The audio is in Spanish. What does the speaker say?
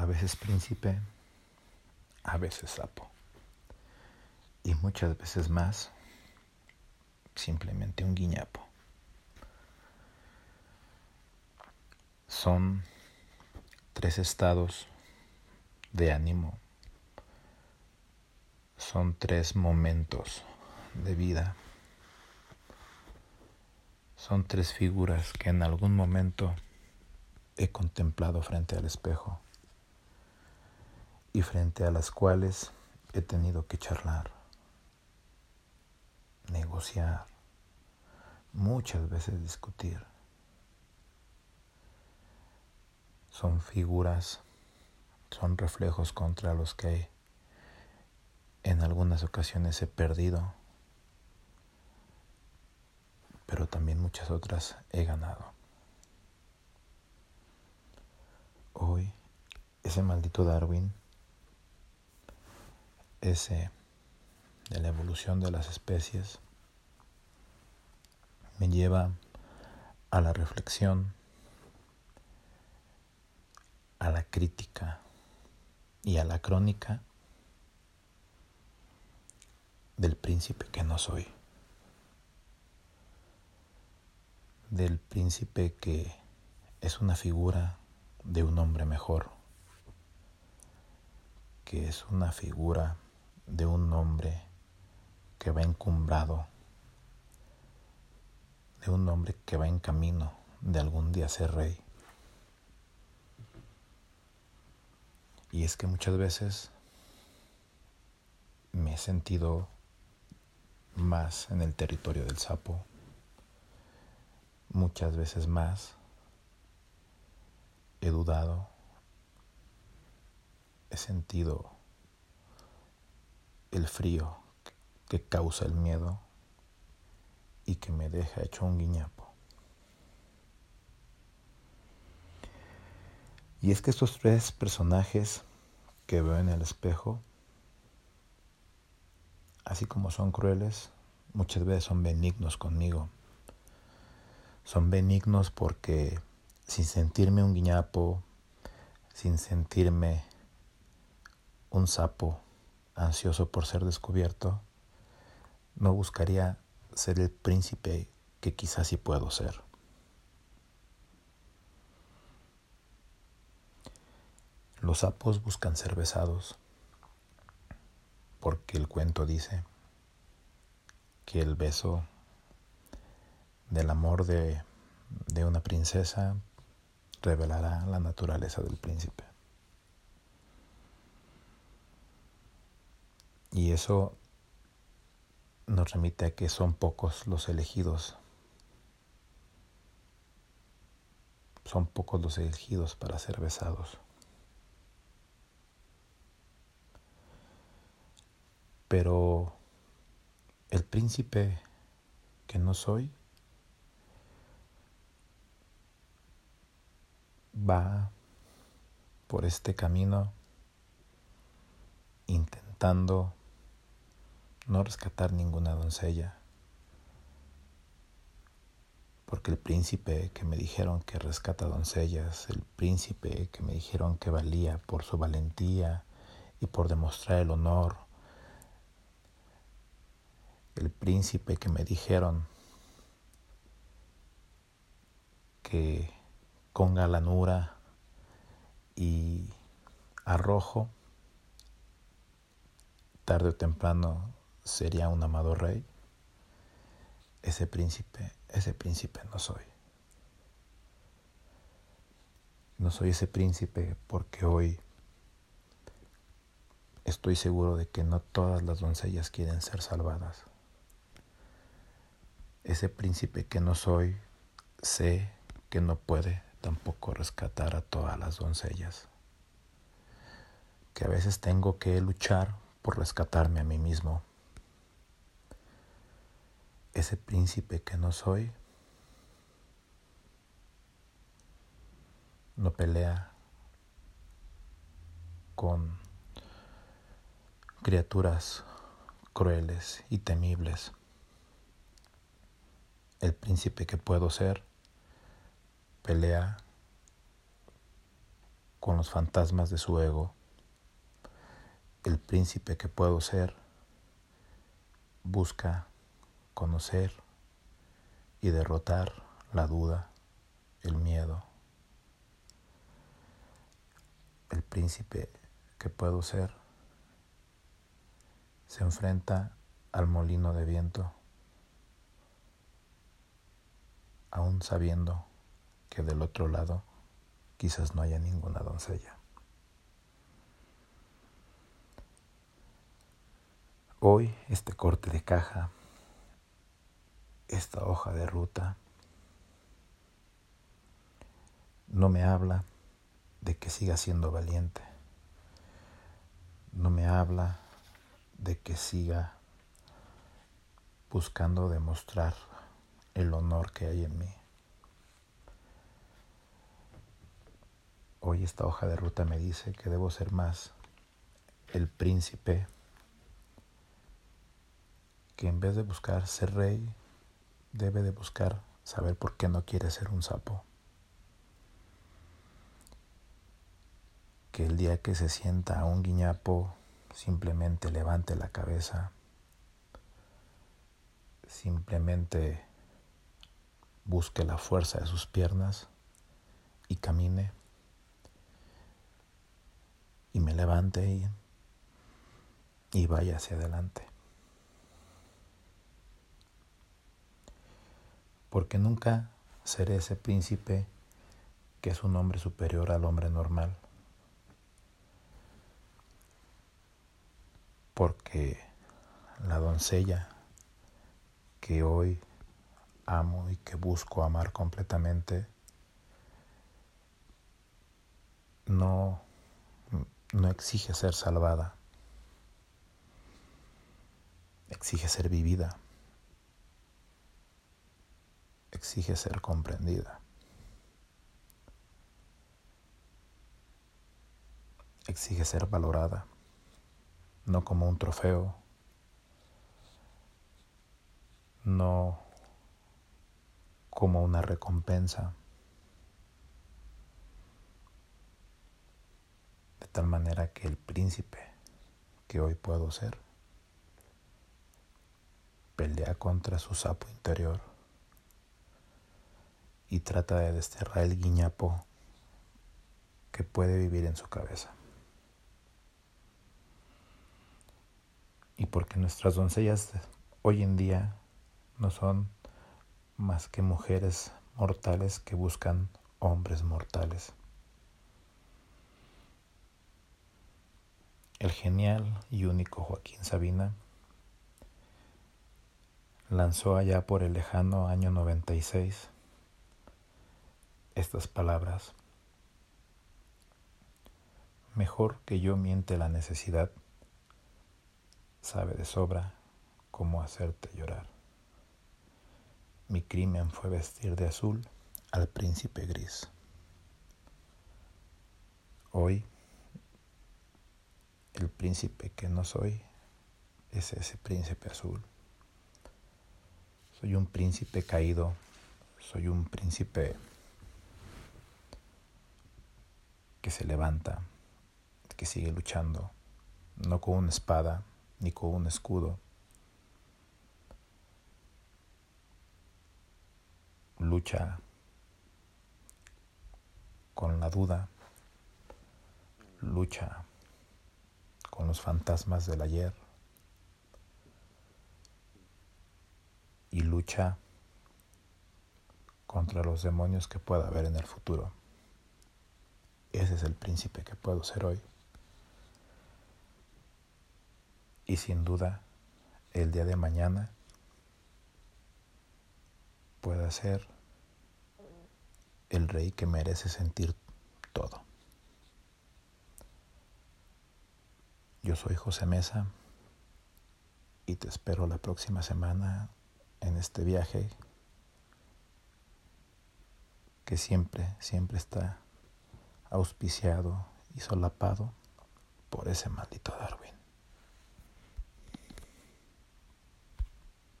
a veces príncipe, a veces sapo. Y muchas veces más, simplemente un guiñapo. Son tres estados de ánimo. Son tres momentos de vida. Son tres figuras que en algún momento he contemplado frente al espejo y frente a las cuales he tenido que charlar, negociar, muchas veces discutir. Son figuras, son reflejos contra los que en algunas ocasiones he perdido, pero también muchas otras he ganado. Hoy, ese maldito Darwin ese de la evolución de las especies me lleva a la reflexión, a la crítica y a la crónica del príncipe que no soy, del príncipe que es una figura de un hombre mejor, que es una figura de un hombre que va encumbrado, de un hombre que va en camino de algún día ser rey. Y es que muchas veces me he sentido más en el territorio del sapo, muchas veces más he dudado, he sentido el frío que causa el miedo y que me deja hecho un guiñapo. Y es que estos tres personajes que veo en el espejo, así como son crueles, muchas veces son benignos conmigo. Son benignos porque sin sentirme un guiñapo, sin sentirme un sapo, ansioso por ser descubierto, no buscaría ser el príncipe que quizás sí puedo ser. Los sapos buscan ser besados porque el cuento dice que el beso del amor de, de una princesa revelará la naturaleza del príncipe. Y eso nos remite a que son pocos los elegidos. Son pocos los elegidos para ser besados. Pero el príncipe que no soy va por este camino intentando no rescatar ninguna doncella, porque el príncipe que me dijeron que rescata doncellas, el príncipe que me dijeron que valía por su valentía y por demostrar el honor, el príncipe que me dijeron que con galanura y arrojo, tarde o temprano sería un amado rey, ese príncipe, ese príncipe no soy. No soy ese príncipe porque hoy estoy seguro de que no todas las doncellas quieren ser salvadas. Ese príncipe que no soy, sé que no puede tampoco rescatar a todas las doncellas. Que a veces tengo que luchar por rescatarme a mí mismo ese príncipe que no soy no pelea con criaturas crueles y temibles. El príncipe que puedo ser pelea con los fantasmas de su ego, el príncipe que puedo ser busca conocer y derrotar la duda, el miedo. El príncipe que puedo ser se enfrenta al molino de viento, aún sabiendo que del otro lado quizás no haya ninguna doncella. Hoy este corte de caja, esta hoja de ruta, no me habla de que siga siendo valiente, no me habla de que siga buscando demostrar el honor que hay en mí. Hoy esta hoja de ruta me dice que debo ser más el príncipe que en vez de buscar ser rey, debe de buscar saber por qué no quiere ser un sapo. Que el día que se sienta un guiñapo, simplemente levante la cabeza, simplemente busque la fuerza de sus piernas y camine y me levante y, y vaya hacia adelante. Porque nunca seré ese príncipe que es un hombre superior al hombre normal. Porque la doncella que hoy amo y que busco amar completamente no, no exige ser salvada, exige ser vivida. Exige ser comprendida. Exige ser valorada, no como un trofeo, no como una recompensa, de tal manera que el príncipe que hoy puedo ser pelea contra su sapo interior y trata de desterrar el guiñapo que puede vivir en su cabeza. Y porque nuestras doncellas hoy en día no son más que mujeres mortales que buscan hombres mortales. El genial y único Joaquín Sabina lanzó allá por el lejano año 96 estas palabras. Mejor que yo miente la necesidad, sabe de sobra cómo hacerte llorar. Mi crimen fue vestir de azul al príncipe gris. Hoy, el príncipe que no soy es ese príncipe azul. Soy un príncipe caído, soy un príncipe que se levanta, que sigue luchando, no con una espada ni con un escudo. Lucha con la duda, lucha con los fantasmas del ayer y lucha contra los demonios que pueda haber en el futuro. Ese es el príncipe que puedo ser hoy. Y sin duda, el día de mañana pueda ser el rey que merece sentir todo. Yo soy José Mesa y te espero la próxima semana en este viaje que siempre, siempre está auspiciado y solapado por ese maldito Darwin.